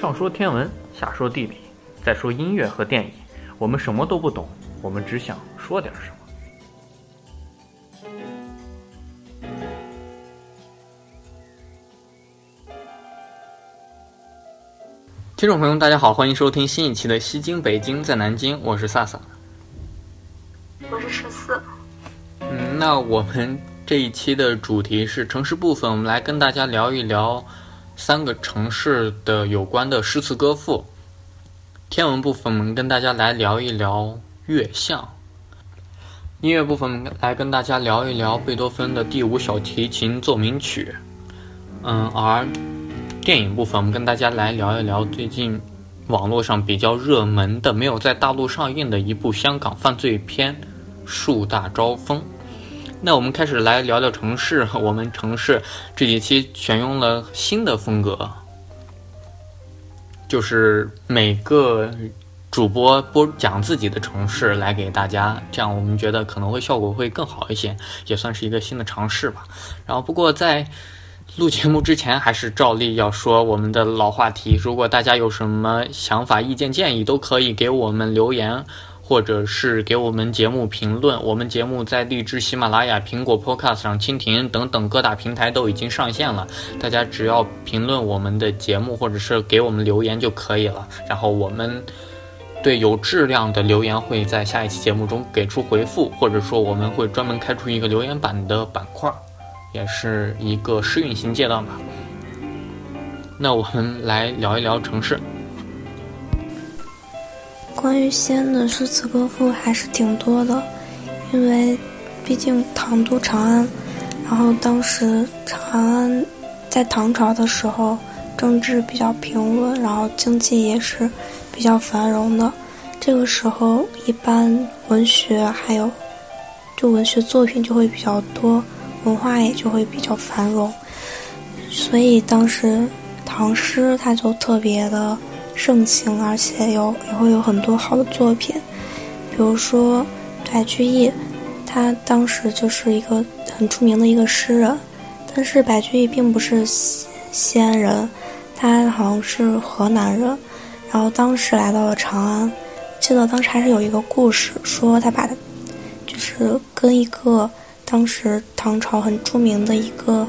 上说天文，下说地理，再说音乐和电影，我们什么都不懂，我们只想说点什么。听众朋友，大家好，欢迎收听新一期的《西京北京在南京》，我是萨萨，我是十四。嗯，那我们这一期的主题是城市部分，我们来跟大家聊一聊。三个城市的有关的诗词歌赋，天文部分我们跟大家来聊一聊月相，音乐部分来跟大家聊一聊贝多芬的第五小提琴奏鸣曲，嗯，而电影部分我们跟大家来聊一聊最近网络上比较热门的、没有在大陆上映的一部香港犯罪片《树大招风》。那我们开始来聊聊城市。我们城市这几期选用了新的风格，就是每个主播播讲自己的城市来给大家，这样我们觉得可能会效果会更好一些，也算是一个新的尝试吧。然后，不过在录节目之前，还是照例要说我们的老话题：如果大家有什么想法、意见、建议，都可以给我们留言。或者是给我们节目评论，我们节目在荔枝、喜马拉雅、苹果 Podcast 上、蜻蜓等等各大平台都已经上线了。大家只要评论我们的节目，或者是给我们留言就可以了。然后我们对有质量的留言会在下一期节目中给出回复，或者说我们会专门开出一个留言板的板块，也是一个试运行阶段吧。那我们来聊一聊城市。关于西安的诗词歌赋还是挺多的，因为毕竟唐都长安，然后当时长安在唐朝的时候政治比较平稳，然后经济也是比较繁荣的。这个时候，一般文学还有就文学作品就会比较多，文化也就会比较繁荣，所以当时唐诗它就特别的。盛行，而且有也会有很多好的作品，比如说白居易，他当时就是一个很出名的一个诗人，但是白居易并不是西安人，他好像是河南人，然后当时来到了长安，记得当时还是有一个故事，说他把他就是跟一个当时唐朝很著名的一个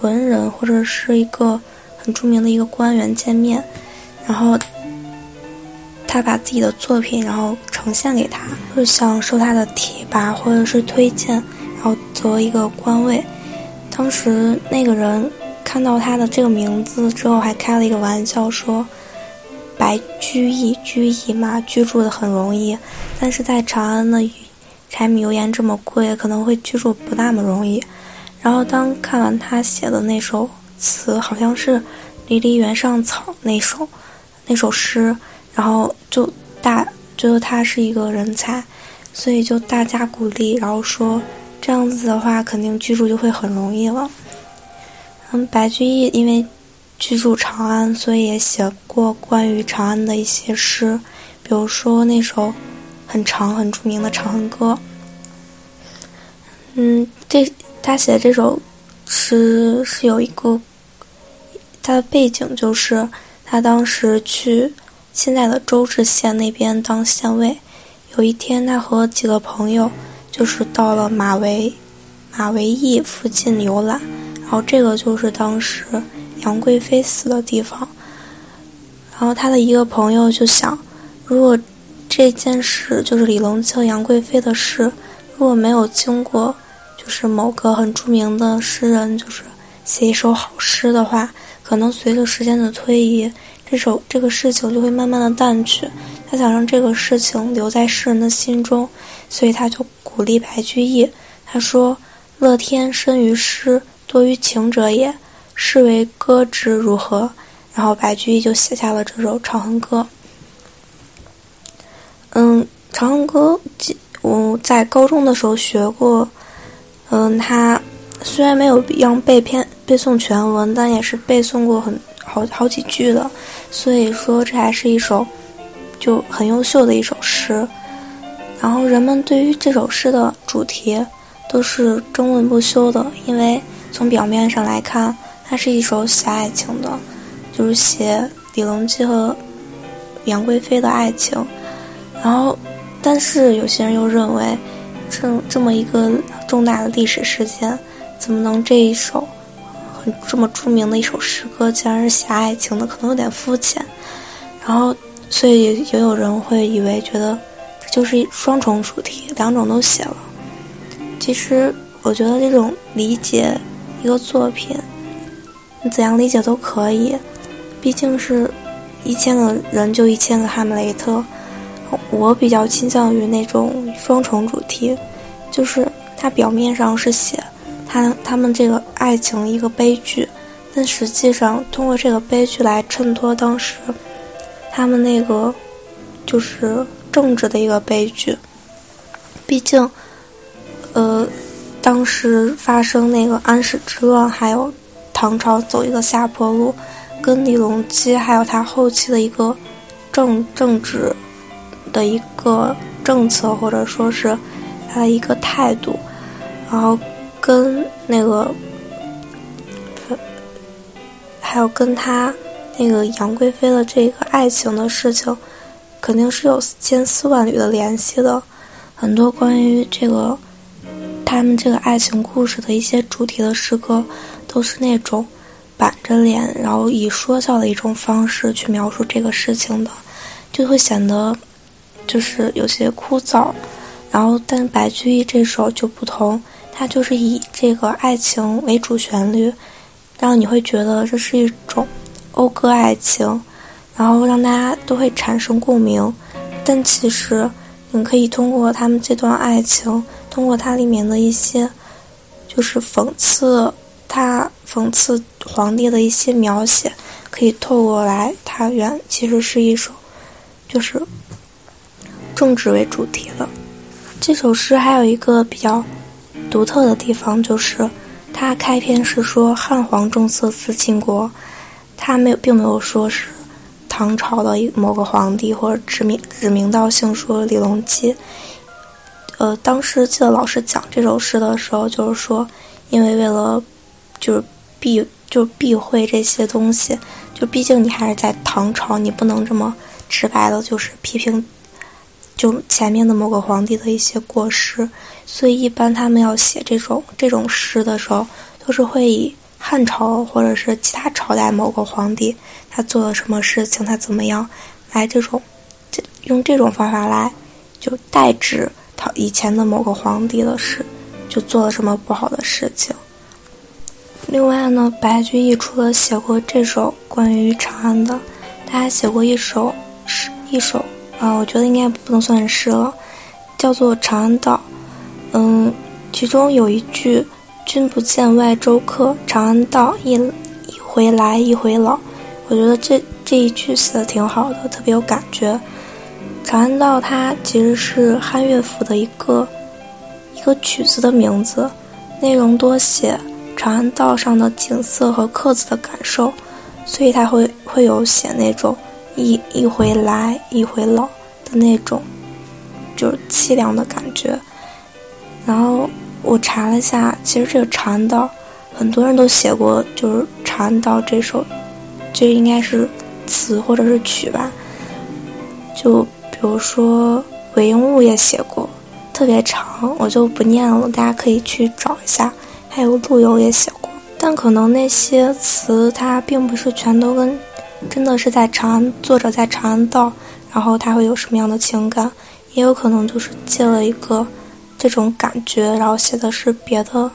文人或者是一个很著名的一个官员见面。然后，他把自己的作品，然后呈现给他，就想收他的提拔或者是推荐，然后得一个官位。当时那个人看到他的这个名字之后，还开了一个玩笑说：“白居易，居易嘛，居住的很容易，但是在长安的柴米油盐这么贵，可能会居住不那么容易。”然后当看完他写的那首词，好像是《离离原上草》那首。那首诗，然后就大觉得他是一个人才，所以就大加鼓励，然后说这样子的话，肯定居住就会很容易了。嗯，白居易因为居住长安，所以也写过关于长安的一些诗，比如说那首很长很著名的《长恨歌》。嗯，这他写的这首诗是有一个，他的背景就是。他当时去现在的周至县那边当县尉。有一天，他和几个朋友就是到了马嵬马嵬驿附近游览，然后这个就是当时杨贵妃死的地方。然后他的一个朋友就想，如果这件事就是李隆庆杨贵妃的事，如果没有经过就是某个很著名的诗人就是写一首好诗的话。可能随着时间的推移，这首这个事情就会慢慢的淡去。他想让这个事情留在世人的心中，所以他就鼓励白居易。他说：“乐天生于诗，多于情者也。是为歌之如何？”然后白居易就写下了这首《长恨歌》。嗯，《长恨歌》我在高中的时候学过。嗯，他。虽然没有让背篇背诵全文，但也是背诵过很好好几句的，所以说这还是一首就很优秀的一首诗。然后人们对于这首诗的主题都是争论不休的，因为从表面上来看，它是一首写爱情的，就是写李隆基和杨贵妃的爱情。然后，但是有些人又认为，这这么一个重大的历史事件，怎么能这一首这么著名的一首诗歌，竟然是写爱情的，可能有点肤浅。然后，所以也也有人会以为觉得这就是双重主题，两种都写了。其实，我觉得这种理解一个作品，你怎样理解都可以，毕竟是一千个人就一千个哈姆雷特。我比较倾向于那种双重主题，就是它表面上是写他他们这个爱情一个悲剧，但实际上通过这个悲剧来衬托当时他们那个就是政治的一个悲剧。毕竟，呃，当时发生那个安史之乱，还有唐朝走一个下坡路，跟李隆基还有他后期的一个政政治。的一个政策，或者说是他的一个态度，然后跟那个还有跟他那个杨贵妃的这个爱情的事情，肯定是有千丝万缕的联系的。很多关于这个他们这个爱情故事的一些主题的诗歌，都是那种板着脸，然后以说笑的一种方式去描述这个事情的，就会显得。就是有些枯燥，然后但白居易这首就不同，他就是以这个爱情为主旋律，让你会觉得这是一种讴歌爱情，然后让大家都会产生共鸣。但其实你可以通过他们这段爱情，通过它里面的一些，就是讽刺他讽刺皇帝的一些描写，可以透过来，它原其实是一首，就是。政治为主题的这首诗还有一个比较独特的地方，就是他开篇是说汉皇重色思倾国，他没有并没有说是唐朝的某个皇帝或者指名指名道姓说李隆基。呃，当时记得老师讲这首诗的时候，就是说，因为为了就是避就避讳这些东西，就毕竟你还是在唐朝，你不能这么直白的，就是批评。就前面的某个皇帝的一些过失，所以一般他们要写这种这种诗的时候，都是会以汉朝或者是其他朝代某个皇帝他做了什么事情，他怎么样来这种这，用这种方法来就代指他以前的某个皇帝的事，就做了什么不好的事情。另外呢，白居易除了写过这首关于长安的，他还写过一首诗，一首。啊，我觉得应该不能算是诗了，叫做《长安道》。嗯，其中有一句“君不见外州客，长安道一一回来一回老”，我觉得这这一句写的挺好的，特别有感觉。长安道它其实是汉乐府的一个一个曲子的名字，内容多写长安道上的景色和客子的感受，所以它会会有写那种。一一回来，一回老的那种，就是凄凉的感觉。然后我查了下，其实这个《长安道》，很多人都写过，就是《长安道》这首，就应该是词或者是曲吧。就比如说韦应物也写过，特别长，我就不念了，大家可以去找一下。还有陆游也写过，但可能那些词它并不是全都跟。真的是在长安，作者在长安道，然后他会有什么样的情感？也有可能就是借了一个这种感觉，然后写的是别的，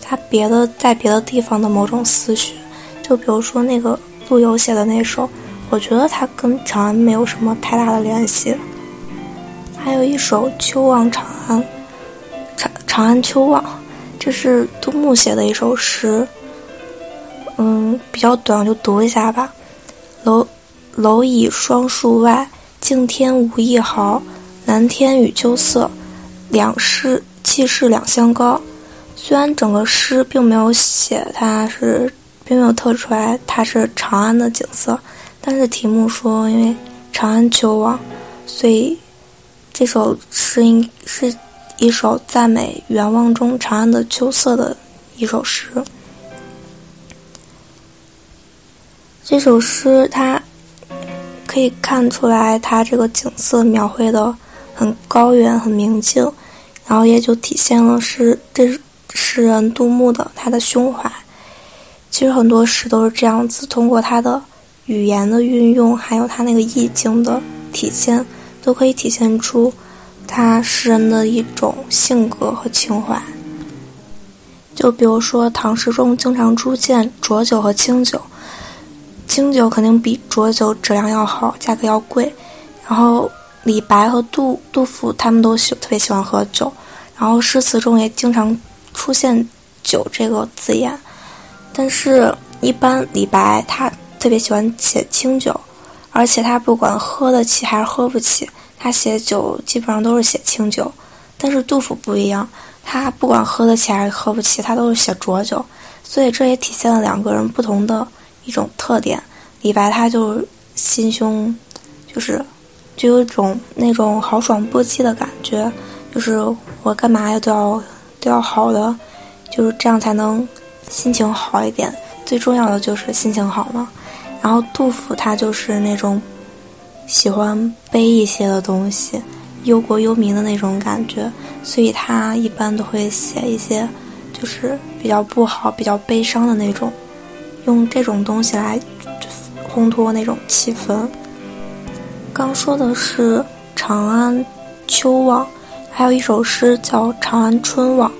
他别的在别的地方的某种思绪。就比如说那个陆游写的那首，我觉得他跟长安没有什么太大的联系。还有一首《秋望长安》，长长安秋望，这是杜牧写的一首诗。嗯，比较短，就读一下吧。楼楼倚双树外，净天无一毫。南天与秋色，两世气势两相高。虽然整个诗并没有写它是，并没有特出来它是长安的景色，但是题目说因为长安秋望，所以这首诗应是一首赞美远望中长安的秋色的一首诗。这首诗它可以看出来，它这个景色描绘的很高远、很明净，然后也就体现了诗这诗人杜牧的他的胸怀。其实很多诗都是这样子，通过他的语言的运用，还有他那个意境的体现，都可以体现出他诗人的一种性格和情怀。就比如说唐诗中经常出现浊酒和清酒。清酒肯定比浊酒质量要好，价格要贵。然后李白和杜杜甫他们都喜特别喜欢喝酒，然后诗词中也经常出现“酒”这个字眼。但是，一般李白他特别喜欢写清酒，而且他不管喝得起还是喝不起，他写酒基本上都是写清酒。但是杜甫不一样，他不管喝得起还是喝不起，他都是写浊酒。所以这也体现了两个人不同的。一种特点，李白他就心胸，就是就有一种那种豪爽不羁的感觉，就是我干嘛要都要都要好的，就是这样才能心情好一点。最重要的就是心情好嘛。然后杜甫他就是那种喜欢悲一些的东西，忧国忧民的那种感觉，所以他一般都会写一些就是比较不好、比较悲伤的那种。用这种东西来烘托那种气氛。刚说的是《长安秋望》，还有一首诗叫《长安春望》。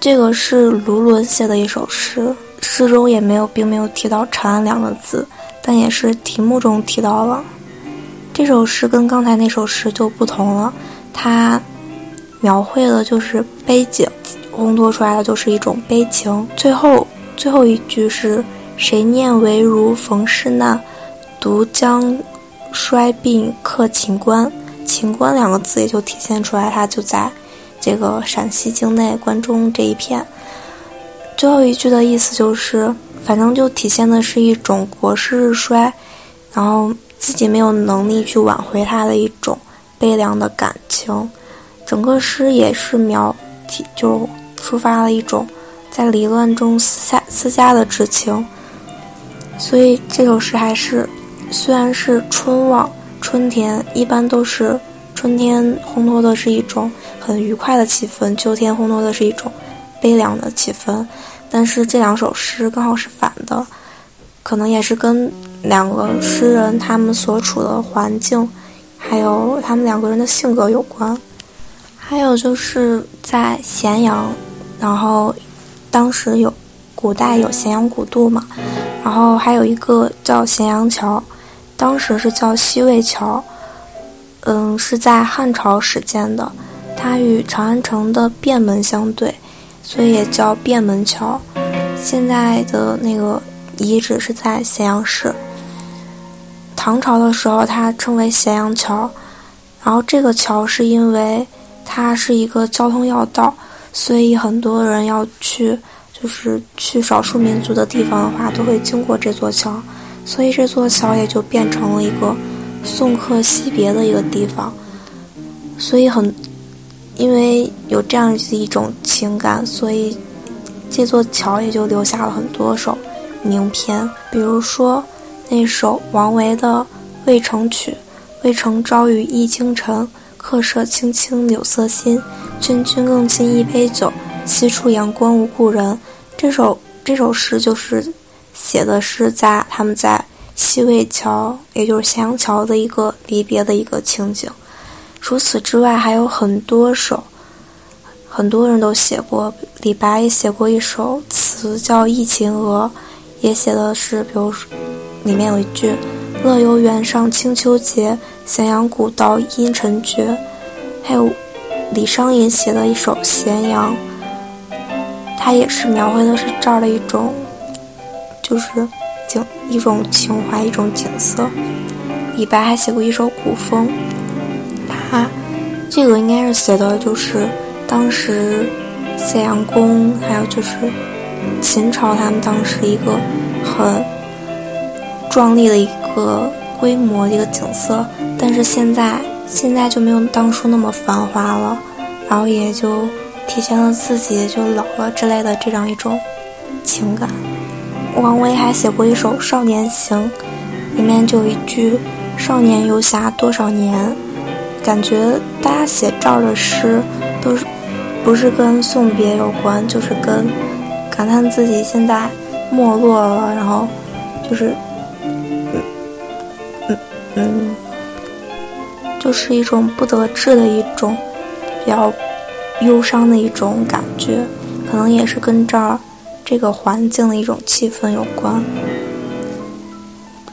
这个是卢纶写的一首诗，诗中也没有并没有提到“长安”两个字，但也是题目中提到了。这首诗跟刚才那首诗就不同了，它描绘的就是悲景，烘托出来的就是一种悲情。最后。最后一句是“谁念为如逢世难，独将衰鬓刻秦关”。秦关两个字也就体现出来，它就在这个陕西境内关中这一片。最后一句的意思就是，反正就体现的是一种国势日衰，然后自己没有能力去挽回他的一种悲凉的感情。整个诗也是描体，就抒发了一种。在离乱中私下私家的知情，所以这首诗还是虽然是春望春天，一般都是春天烘托的是一种很愉快的气氛，秋天烘托的是一种悲凉的气氛。但是这两首诗刚好是反的，可能也是跟两个诗人他们所处的环境，还有他们两个人的性格有关。还有就是在咸阳，然后。当时有，古代有咸阳古渡嘛，然后还有一个叫咸阳桥，当时是叫西魏桥，嗯，是在汉朝始建的，它与长安城的便门相对，所以也叫便门桥。现在的那个遗址是在咸阳市。唐朝的时候，它称为咸阳桥，然后这个桥是因为它是一个交通要道。所以很多人要去，就是去少数民族的地方的话，都会经过这座桥，所以这座桥也就变成了一个送客惜别的一个地方。所以很，因为有这样的一种情感，所以这座桥也就留下了很多首名篇，比如说那首王维的《渭城曲》：“渭城朝雨浥轻尘。”客舍青青柳色新，君君更尽一杯酒。西出阳关无故人。这首这首诗就是写的是在他们在西魏桥，也就是咸阳桥的一个离别的一个情景。除此之外，还有很多首，很多人都写过。李白也写过一首词叫《忆秦娥》，也写的是，比如里面有一句。乐游原上清秋节，咸阳古道阴沉绝。还有李商隐写的一首《咸阳》，他也是描绘的是这儿的一种，就是景一种情怀，一种景色。李白还写过一首《古风》，他这个应该是写的就是当时咸阳宫，还有就是秦朝他们当时一个很壮丽的一。个规模的一个景色，但是现在现在就没有当初那么繁华了，然后也就体现了自己就老了之类的这样一种情感。王维还写过一首《少年行》，里面就有一句“少年游侠多少年”，感觉大家写这儿的诗都是不是跟送别有关，就是跟感叹自己现在没落了，然后就是嗯嗯嗯，就是一种不得志的一种比较忧伤的一种感觉，可能也是跟这儿这个环境的一种气氛有关。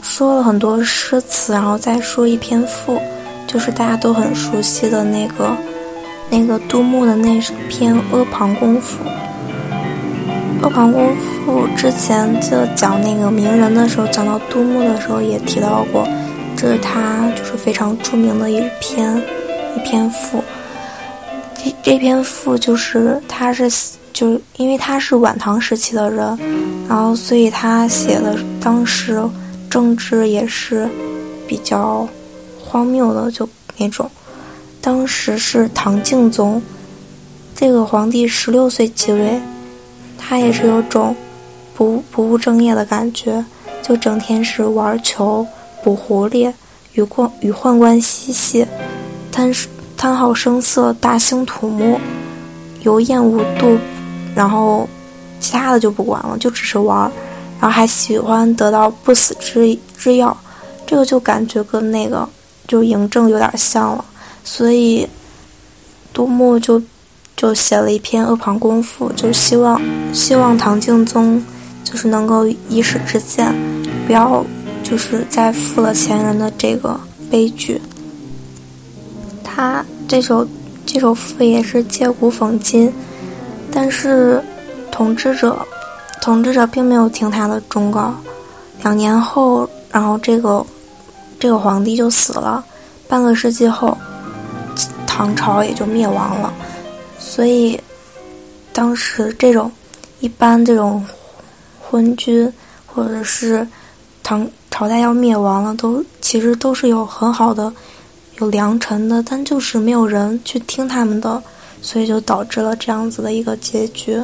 说了很多诗词，然后再说一篇赋，就是大家都很熟悉的那个那个杜牧的那篇《阿房宫赋》。《阿房宫赋》之前就讲那个名人的时候，讲到杜牧的时候也提到过，这是他就是非常著名的一篇一篇赋。这这篇赋就是他是就因为他是晚唐时期的人，然后所以他写的当时。政治也是比较荒谬的，就那种。当时是唐敬宗，这个皇帝十六岁即位，他也是有种不不务正业的感觉，就整天是玩球、捕狐狸、与宦与宦官嬉戏，贪贪好声色、大兴土木、游宴无度，然后其他的就不管了，就只是玩。然后还喜欢得到不死之之药，这个就感觉跟那个就嬴政有点像了，所以杜牧就就写了一篇《阿房宫赋》，就希望希望唐敬宗就是能够以史之鉴，不要就是在负了前人的这个悲剧。他这首这首赋也是借古讽今，但是统治者。统治者并没有听他的忠告，两年后，然后这个这个皇帝就死了，半个世纪后，唐朝也就灭亡了。所以，当时这种一般这种昏君或者是唐朝代要灭亡了，都其实都是有很好的有良臣的，但就是没有人去听他们的，所以就导致了这样子的一个结局。